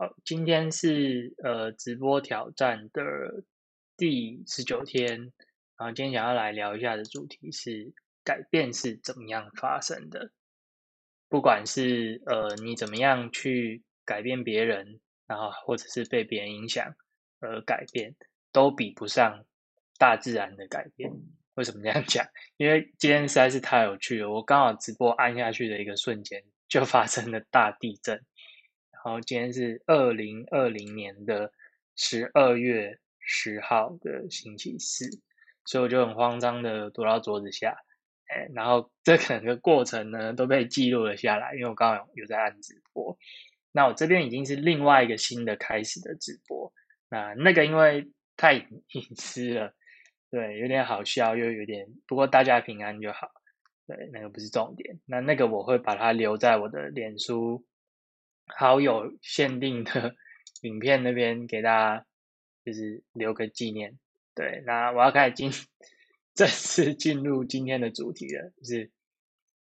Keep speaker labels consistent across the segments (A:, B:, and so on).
A: 好，今天是呃直播挑战的第十九天，然后今天想要来聊一下的主题是改变是怎么样发生的。不管是呃你怎么样去改变别人，然后或者是被别人影响而改变，都比不上大自然的改变。为什么这样讲？因为今天实在是太有趣了，我刚好直播按下去的一个瞬间，就发生了大地震。然后今天是二零二零年的十二月十号的星期四，所以我就很慌张的躲到桌子下，哎，然后这整个过程呢都被记录了下来，因为我刚刚有在按直播。那我这边已经是另外一个新的开始的直播，那那个因为太隐私了。对，有点好笑，又有点，不过大家平安就好。对，那个不是重点。那那个我会把它留在我的脸书好友限定的 影片那边，给大家就是留个纪念。对，那我要开始进正式进入今天的主题了，就是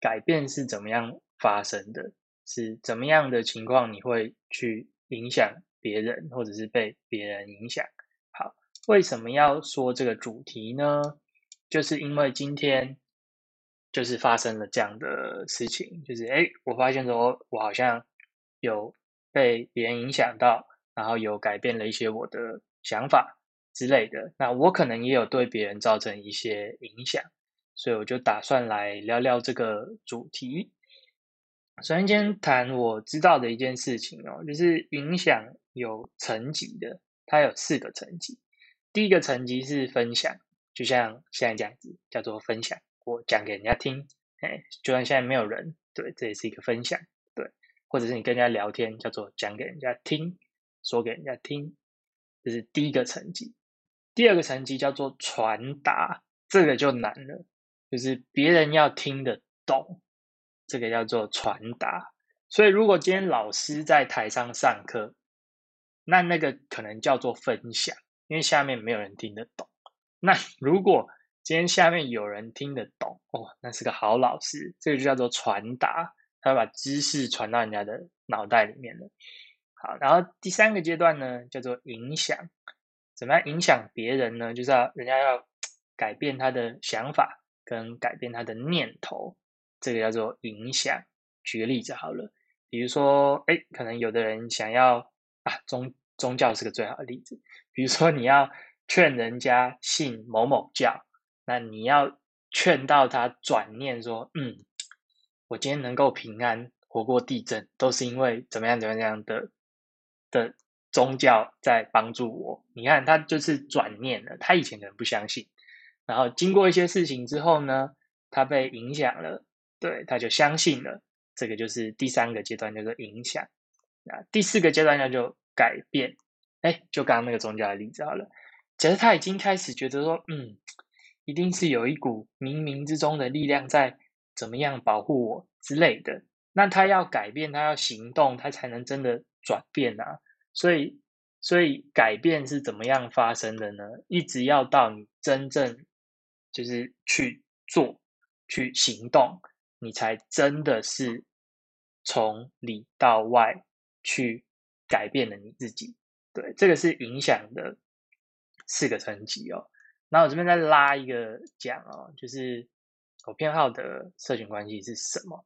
A: 改变是怎么样发生的，是怎么样的情况你会去影响别人，或者是被别人影响。好为什么要说这个主题呢？就是因为今天就是发生了这样的事情，就是哎，我发现说我好像有被别人影响到，然后有改变了一些我的想法之类的。那我可能也有对别人造成一些影响，所以我就打算来聊聊这个主题。首先，先谈我知道的一件事情哦，就是影响有层级的，它有四个层级。第一个层级是分享，就像现在这样子，叫做分享。我讲给人家听，哎，就算现在没有人，对，这也是一个分享，或者是你跟人家聊天，叫做讲给人家听，说给人家听，这是第一个层级。第二个层级叫做传达，这个就难了，就是别人要听得懂，这个叫做传达。所以如果今天老师在台上上课，那那个可能叫做分享。因为下面没有人听得懂，那 如果今天下面有人听得懂哦，那是个好老师，这个就叫做传达，他把知识传到人家的脑袋里面了。好，然后第三个阶段呢，叫做影响，怎么样影响别人呢？就是要人家要 改变他的想法跟改变他的念头，这个叫做影响。举个例子好了，比如说，哎，可能有的人想要啊，宗宗教是个最好的例子。比如说，你要劝人家信某某教，那你要劝到他转念说：“嗯，我今天能够平安活过地震，都是因为怎么样怎么样的的宗教在帮助我。”你看，他就是转念了。他以前可能不相信，然后经过一些事情之后呢，他被影响了，对，他就相信了。这个就是第三个阶段，叫做影响。那，第四个阶段叫做改变。哎，就刚刚那个宗教的例子好了。其实他已经开始觉得说，嗯，一定是有一股冥冥之中的力量在怎么样保护我之类的，那他要改变，他要行动，他才能真的转变啊。所以，所以改变是怎么样发生的呢？一直要到你真正就是去做、去行动，你才真的是从里到外去改变了你自己。对，这个是影响的四个层级哦。那我这边再拉一个讲哦，就是我偏好的社群关系是什么？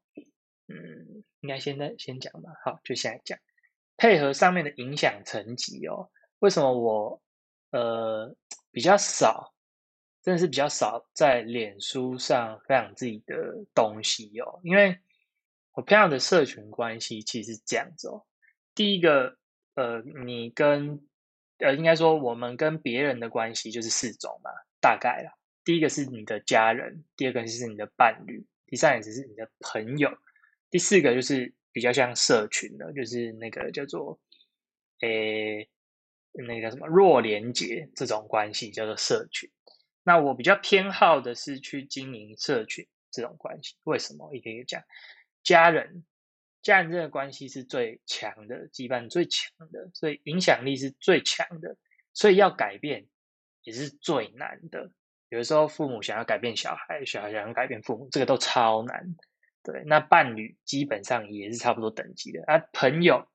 A: 嗯，应该现在先讲吧。好，就现在讲，配合上面的影响层级哦。为什么我呃比较少，真的是比较少在脸书上分享自己的东西哦？因为我偏好的社群关系其实是这样子哦。第一个。呃，你跟呃，应该说我们跟别人的关系就是四种嘛，大概啦。第一个是你的家人，第二个就是你的伴侣，第三个就是你的朋友，第四个就是比较像社群的，就是那个叫做诶，那个叫什么弱连结这种关系叫做社群。那我比较偏好的是去经营社群这种关系，为什么？一个一个讲，家人。家人这个关系是最强的羁绊，最强的，所以影响力是最强的，所以要改变也是最难的。有的时候父母想要改变小孩，小孩想要改变父母，这个都超难。对，那伴侣基本上也是差不多等级的。啊，朋友，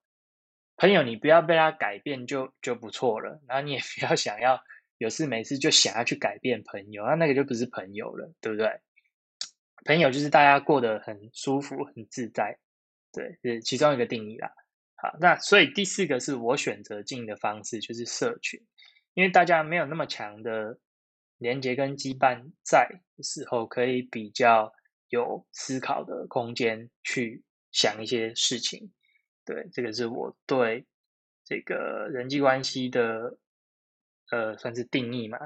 A: 朋友，你不要被他改变就就不错了，然后你也 不要想要有事没事就想要去改变朋友，那那个就不是朋友了，对不对？朋友就是大家过得很舒服、很自在，对，是其中一个定义啦。好，那所以第四个是我选择进的方式，就是社群，因为大家没有那么强的连接跟羁绊在的时候，可以比较有思考的空间去想一些事情。对，这个是我对这个人际关系的呃算是定义嘛。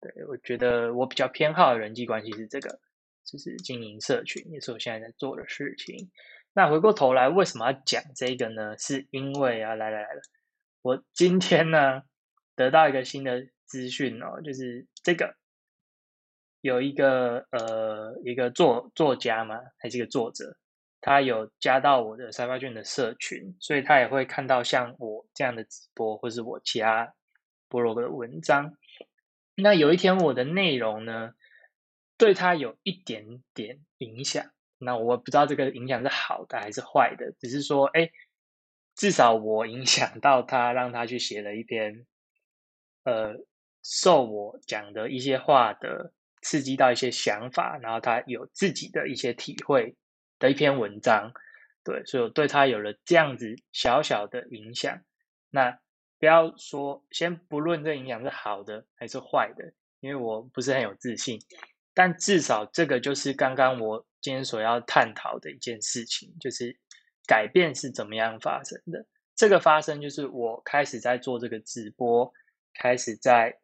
A: 对我觉得我比较偏好的人际关系是这个。就是经营社群，也是我现在在做的事情。那回过头来，为什么要讲这个呢？是因为啊，来来来了，我今天呢得到一个新的资讯哦，就是这个有一个呃一个作作家嘛，还是一个作者，他有加到我的沙发卷的社群，所以他也会看到像我这样的直播，或是我其他博罗的文章。那有一天我的内容呢？对他有一点点影响，那我不知道这个影响是好的还是坏的，只是说，哎，至少我影响到他，让他去写了一篇，呃，受我讲的一些话的刺激到一些想法，然后他有自己的一些体会的一篇文章，对，所以我对他有了这样子小小的影响。那不要说，先不论这影响是好的还是坏的，因为我不是很有自信。但至少这个就是刚刚我今天所要探讨的一件事情，就是改变是怎么样发生的。这个发生就是我开始在做这个直播，开始在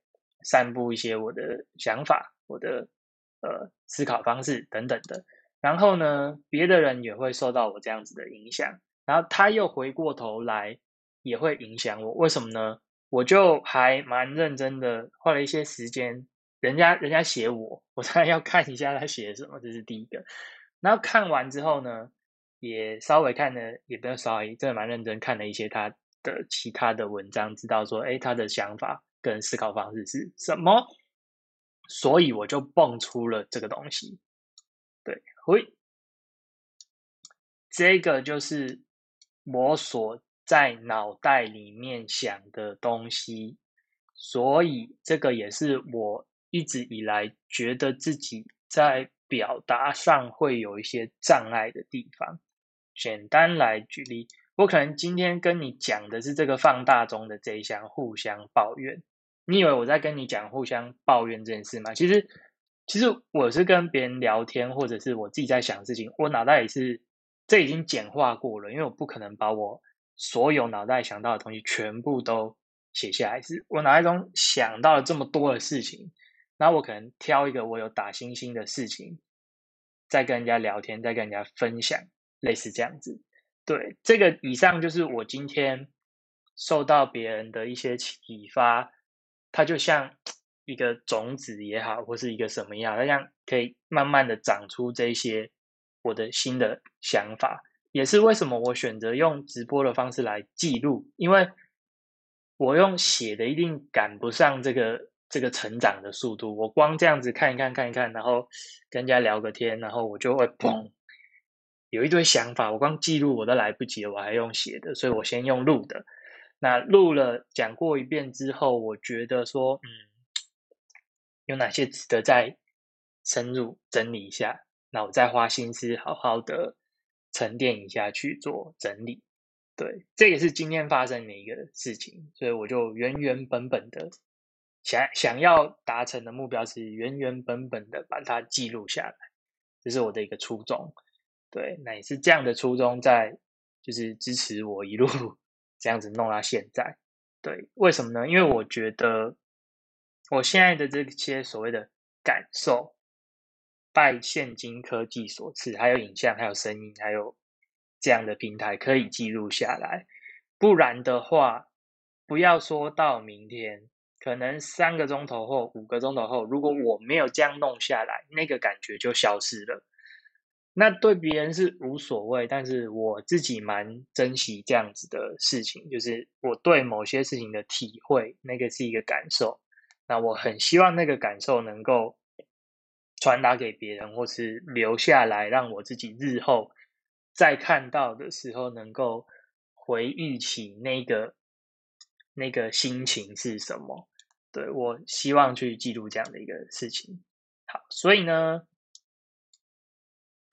A: 散布一些我的想法、我的呃思考方式等等的。然后呢，别的人也会受到我这样子的影响，然后他又回过头来也会影响我。为什么呢？我就还蛮认真的花了一些时间。人家人家写我，我当然要看一下他写什么，这是第一个。然后看完之后呢，也稍微看了，也不用稍微，真的蛮认真看了一些他的其他的文章，知道说，哎，他的想法跟思考方式是什么。所以我就蹦出了这个东西。对，会，这个就是我所在脑袋里面想的东西，所以这个也是我。一直以来觉得自己在表达上会有一些障碍的地方。简单来举例，我可能今天跟你讲的是这个放大中的这一项互相抱怨。你以为我在跟你讲互相抱怨这件事吗？其实，其实我是跟别人聊天，或者是我自己在想事情。我脑袋也是，这已经简化过了，因为我不可能把我所有脑袋想到的东西全部都写下来。是我脑袋中想到了这么多的事情。那我可能挑一个我有打星星的事情，再跟人家聊天，再跟人家分享，类似这样子。对，这个以上就是我今天受到别人的一些启发，它就像一个种子也好，或是一个什么样，它像可以慢慢的长出这些我的新的想法，也是为什么我选择用直播的方式来记录，因为我用写的一定赶不上这个。这个成长的速度，我光这样子看一看，看一看，然后跟人家聊个天，然后我就会砰，有一堆想法，我光记录我都来不及了，我还用写的，所以我先用录的。那录了讲过一遍之后，我觉得说，嗯，有哪些值得再深入整理一下？那我再花心思好好的沉淀一下去做整理。对，这也是今天发生的一个事情，所以我就原原本本的。想想要达成的目标是原原本本的把它记录下来，这是我的一个初衷。对，那也是这样的初衷在，就是支持我一路这样子弄到现在。对，为什么呢？因为我觉得我现在的这些所谓的感受，拜现今科技所赐，还有影像、还有声音、还有这样的平台可以记录下来，不然的话，不要说到明天。可能三个钟头后、五个钟头后，如果我没有这样弄下来，那个感觉就消失了。那对别人是无所谓，但是我自己蛮珍惜这样子的事情，就是我对某些事情的体会，那个是一个感受。那我很希望那个感受能够传达给别人，或是留下来，让我自己日后再看到的时候能够回忆起那个那个心情是什么。对我希望去记录这样的一个事情。好，所以呢，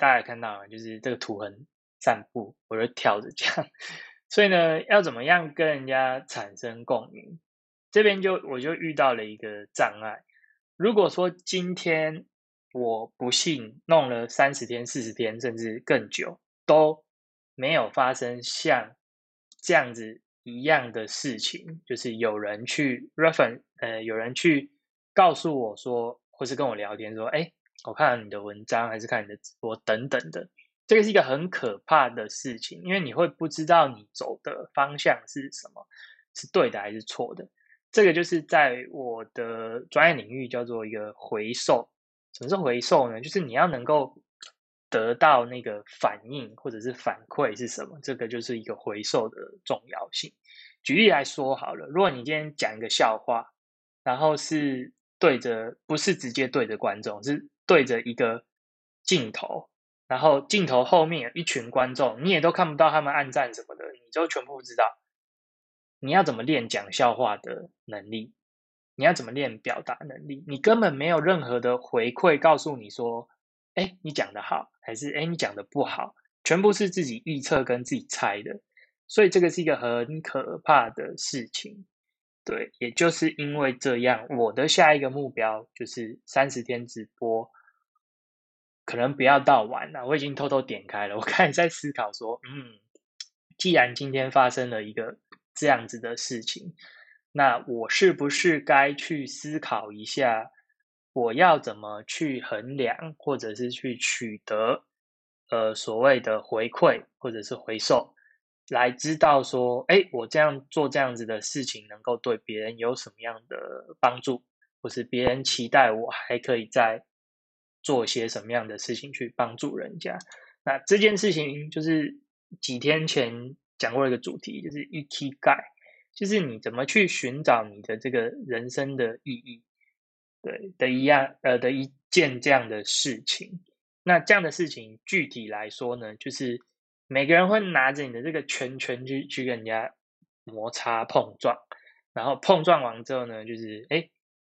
A: 大家看到就是这个图很散步，我就跳着讲。所以呢，要怎么样跟人家产生共鸣？这边就我就遇到了一个障碍。如果说今天我不幸弄了三十天、四十天，甚至更久，都没有发生像这样子一样的事情，就是有人去 reference，呃，有人去告诉我说，或是跟我聊天说，哎，我看了你的文章，还是看你的直播等等的，这个是一个很可怕的事情，因为你会不知道你走的方向是什么，是对的还是错的。这个就是在我的专业领域叫做一个回收。什么是回收呢？就是你要能够得到那个反应或者是反馈是什么？这个就是一个回收的重要性。举例来说好了，如果你今天讲一个笑话，然后是对着不是直接对着观众，是对着一个镜头，然后镜头后面有一群观众，你也都看不到他们暗赞什么的，你就全部知道。你要怎么练讲笑话的能力？你要怎么练表达能力？你根本没有任何的回馈告诉你说，哎，你讲的好，还是哎你讲的不好，全部是自己预测跟自己猜的。所以这个是一个很可怕的事情。对，也就是因为这样，我的下一个目标就是三十天直播，可能不要到晚了。我已经偷偷点开了，我开始在思考说，嗯，既然今天发生了一个。这样子的事情，那我是不是该去思考一下，我要怎么去衡量，或者是去取得，呃，所谓的回馈或者是回收，来知道说，哎，我这样做这样子的事情，能够对别人有什么样的帮助，或是别人期待我还可以再做些什么样的事情去帮助人家。那这件事情就是几天前。讲过一个主题，就是 EQ 盖，就是你怎么去寻找你的这个人生的意义，对的一样呃的一件这样的事情。那这样的事情具体来说呢，就是每个人会拿着你的这个圈圈去去跟人家摩擦碰撞，然后碰撞完之后呢，就是哎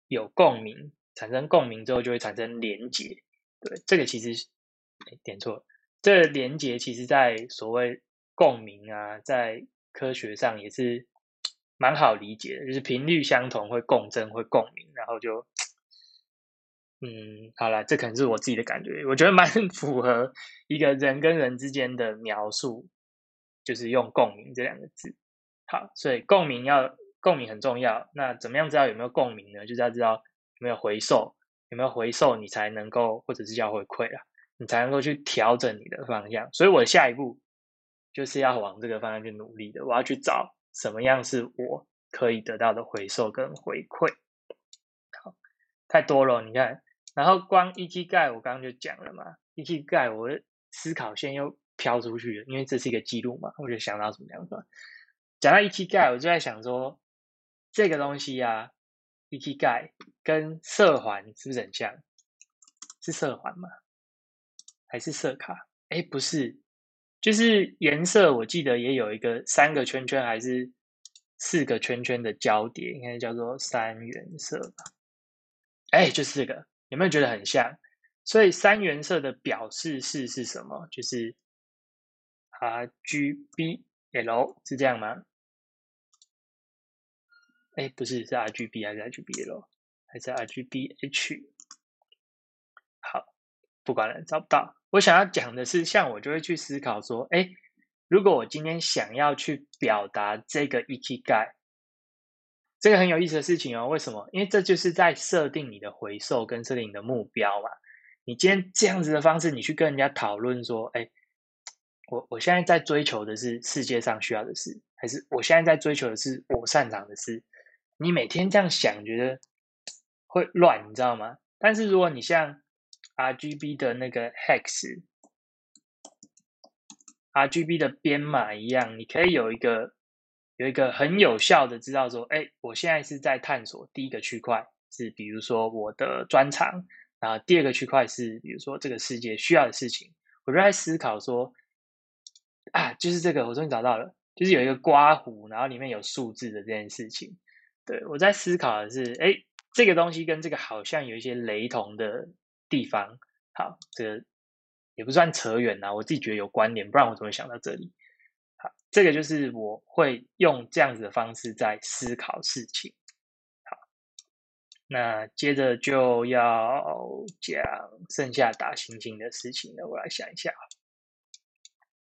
A: 有共鸣，产生共鸣之后就会产生连结。对，这个其实点错，这连结其实在所谓。共鸣啊，在科学上也是 蛮好理解的，就是频率相同会共振，会共鸣，然后就，嗯，好了，这可能是我自己的感觉，我觉得蛮 符合一个人跟人之间的描述，就是用共鸣这两个字。好，所以共鸣要共鸣很重要。那怎么样知道有没有共鸣呢？就是要知道有没有回收，有没有回收，你才能够或者是叫回馈啊，你才能够去调整你的方向。所以我下一步。就是要往这个方向去努力的。我要去找什么样是我可以得到的回收跟回馈。好，太多了，你看。然后光 EQ 盖，我刚刚就讲了嘛。EQ 盖，我的思考线又飘出去了，因为这是一个记录嘛，我就想到什么样子。讲到 EQ 盖，我就在想说，这个东西啊，EQ 盖跟色环是不是很像？是色环吗？还是色卡？哎，不是。就是颜色，我记得也有一个三个圈圈还是四个圈圈的交叠，应该叫做三原色吧？哎，就是这个，有没有觉得很像？所以三原色的表示式是什么？就是 R G B L 是这样吗？哎，不是，是 R G B 还是 R G B L 还是 R G B H？好，不管了，找不到。我想要讲的是，像我就会去思考说，哎，如果我今天想要去表达这个 EQ 盖，这个很有意思的事情哦。为什么？因为这就是在设定你的回收跟设定你的目标嘛。你今天这样子的方式，你去跟人家讨论说，哎，我我现在在追求的是世界上需要的事，还是我现在在追求的是我擅长的事？你每天这样想，觉得会乱，你知道吗？但是如果你像 RGB 的那个 hex，RGB 的编码一样，你可以有一个有一个很有效的知道说，哎，我现在是在探索第一个区块，是比如说我的专长，然后第二个区块是比如说这个世界需要的事情，我就在思考说，啊，就是这个，我终于找到了，就是有一个刮胡，然后里面有数字的这件事情。对我在思考的是，哎，这个东西跟这个好像有一些雷同的地方。好，这个也不算扯远啊，我自己觉得有关联，不然我怎么会想到这里？这个就是我会用这样子的方式在思考事情。好，那接着就要讲剩下打星星的事情了，我来想一下。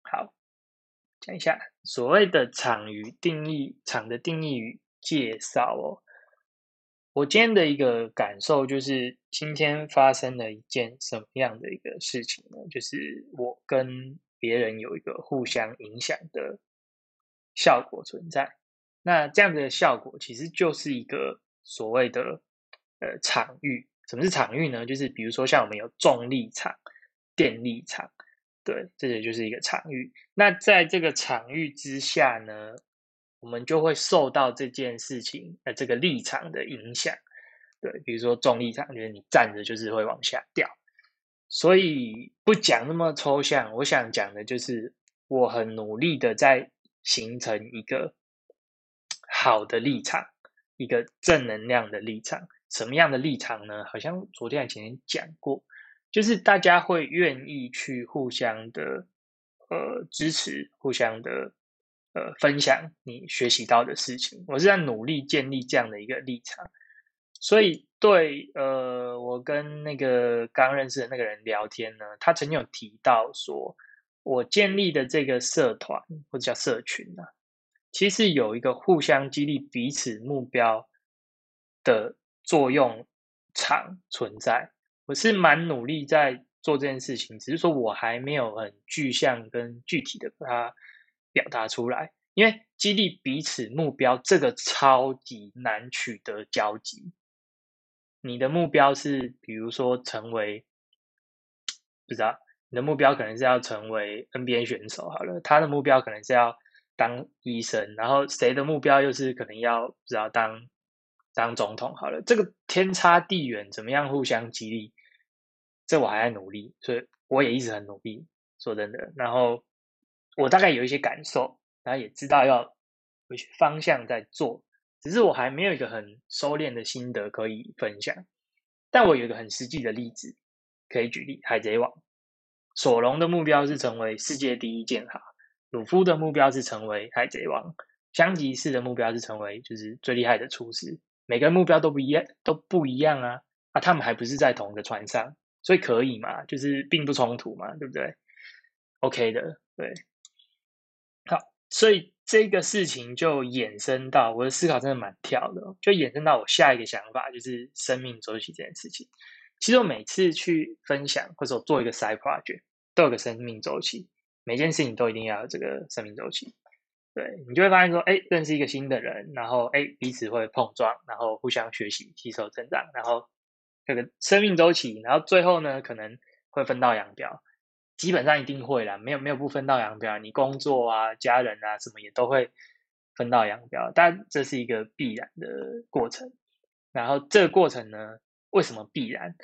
A: 好，讲一下所谓的场与定义，场的定义与介绍哦。我今天的一个感受就是，今天发生了一件什么样的一个事情呢？就是我跟别人有一个互相影响的效果存在。那这样的效果其实就是一个所谓的呃场域。什么是场域呢？就是比如说像我们有重力场、电力场，对，这也就是一个场域。那在这个场域之下呢？我们就会受到这件事情呃这个立场的影响，对，比如说重力场，就是你站着就是会往下掉，所以不讲那么抽象，我想讲的就是我很努力的在形成一个好的立场，一个正能量的立场。什么样的立场呢？好像昨天前天讲过，就是大家会愿意去互相的呃支持，互相的。呃，分享你学习到的事情，我是在努力建立这样的一个立场。所以，对呃，我跟那个刚认识的那个人聊天呢，他曾经有提到说，我建立的这个社团或者叫社群呢，其实有一个互相激励彼此目标的作用场存在。我是蛮努力在做这件事情，只是说我还没有很具象跟具体的把它。表达出来，因为激励彼此目标这个超级难取得交集。你的目标是，比如说成为，不知道你的目标可能是要成为 NBA 选手好了，他的目标可能是要当医生，然后谁的目标又是可能要不知道当当总统好了，这个天差地远，怎么样互相激励？这我还在努力，所以我也一直很努力。说真的，然后。我大概有一些感受，然后也知道要有些方向在做，只是我还没有一个很收敛的心得可以分享。但我有一个很实际的例子可以举例：海贼王，索隆的目标是成为世界第一剑哈，鲁夫的目标是成为海贼王，香吉士的目标是成为就是最厉害的厨师。每个人目标都不一样，都不一样啊！啊，他们还不是在同一个船上，所以可以嘛？就是并不冲突嘛，对不对？OK 的，对。好所以这个事情就衍生到我的思考，真的蛮跳的，就衍生到我下一个想法，就是生命周期这件事情。其实我每次去分享或者我做一个 side project，都有个生命周期，每件事情都一定要有这个生命周期。对你就会发现说，哎，认识一个新的人，然后哎彼此会碰撞，然后互相学习、吸收、成长，然后这个生命周期，然后最后呢可能会分道扬镳。基本上一定会啦，没有没有不分道扬镳。你工作啊、家人啊什么也都会分道扬镳，但这是一个必然的过程。然后这个过程呢，为什么必然？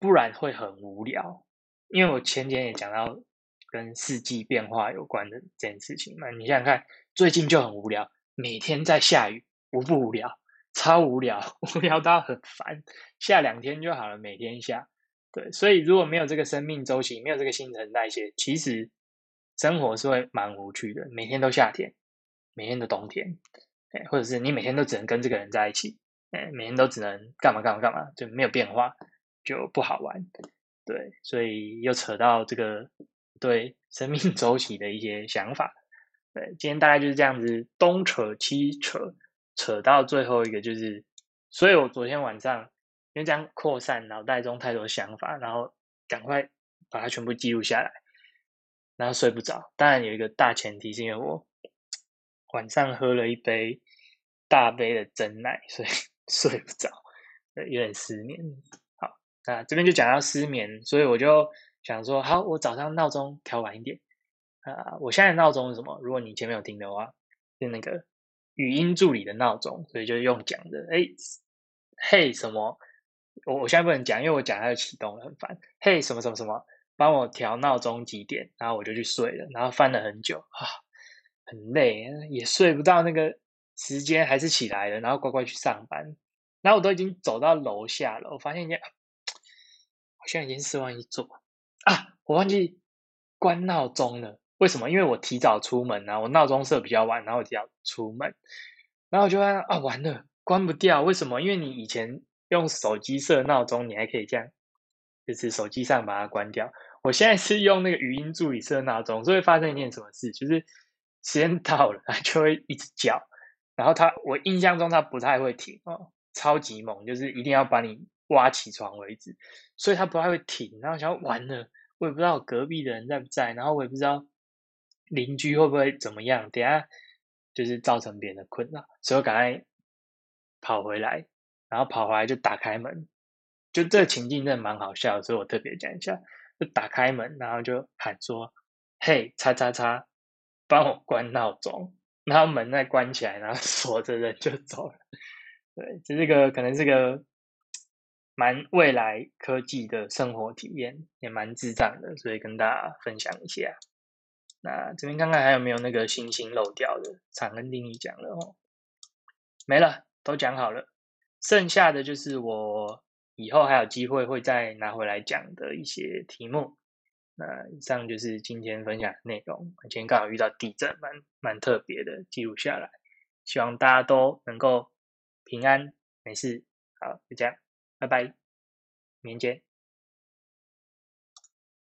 A: 不然会很无聊。因为我前天也讲到跟四季变化有关的这件事情嘛，你想想看，最近就很无聊，每天在下雨，无不无聊？超无聊，无聊到很烦。下两天就好了，每天下。对，所以如果没有这个生命周期，没有这个新陈代谢，其实生活是会蛮无趣的。每天都夏天，每天都冬天，哎，或者是你每天都只能跟这个人在一起，哎，每天都只能干嘛干嘛干嘛，就没有变化，就不好玩。对，所以又扯到这个对生命 周期的一些想法。对，今天大概就是这样子东扯西扯，扯到最后一个就是，所以我昨天晚上。因为这样扩散脑袋中太多想法，然后赶快把它全部记录下来，然后睡不着。当然有一个大前提是因为我晚上喝了一杯大杯的真奶，所以 睡不着，有点失眠。好，那这边就讲到失眠，所以我就想说，好，我早上闹钟调晚一点啊。我现在闹钟是什么？如果你前面有听的话，是那个语音助理的闹钟，所以就用讲的，哎，嘿，什么？我我现在不能讲，因为我讲它就启动了，很烦。嘿，什么什么什么，帮我调闹钟几点？然后我就去睡了，然后翻了很久啊，很累，也睡不到那个时间，还是起来了，然后乖乖去上班。然后我都已经走到楼下了，我发现一件，好像已经四万一做啊，我忘记关闹钟了。为什么？因为我提早出门啊，我闹钟设比较晚，然后我就要出门，然后我就发现啊，完了，关不掉。为什么？因为你以前用手机设闹钟，你还可以这样，就是手机上把它关掉。我现在是用那个语音助理设闹钟，所以发生一件什么事，就是时间到了，它就会一直叫，然后它，我印象中它不太会停哦，超级猛，就是一定要把你挖起床为止，所以它不太会停。然后想完了，我也不知道隔壁的人在不在，然后我也不知道。邻居会不会怎么样？等下就是造成别人的困扰，所以我赶快跑回来，然后跑回来就打开门，就这个情境真的蛮好笑，所以我特别讲一下，就打开门，然后就喊说：“嘿，叉叉叉，帮我关闹钟。”然后门再关起来，然后 锁着人就走了。对，这是个可能是个蛮未来科技的生活体验，也蛮智障的，所以跟大家分享一下。那这边看看还有没有那个星星漏掉的？常跟丁一讲了哦，没了，都讲好了。剩下的就是我以后还有机会会再拿回来讲的一些题目。那以上就是今天分享的内容。今天刚好遇到地震，蛮蛮特别的，记录下来。希望大家都能够平安没事。好，就这样，拜拜，明天见。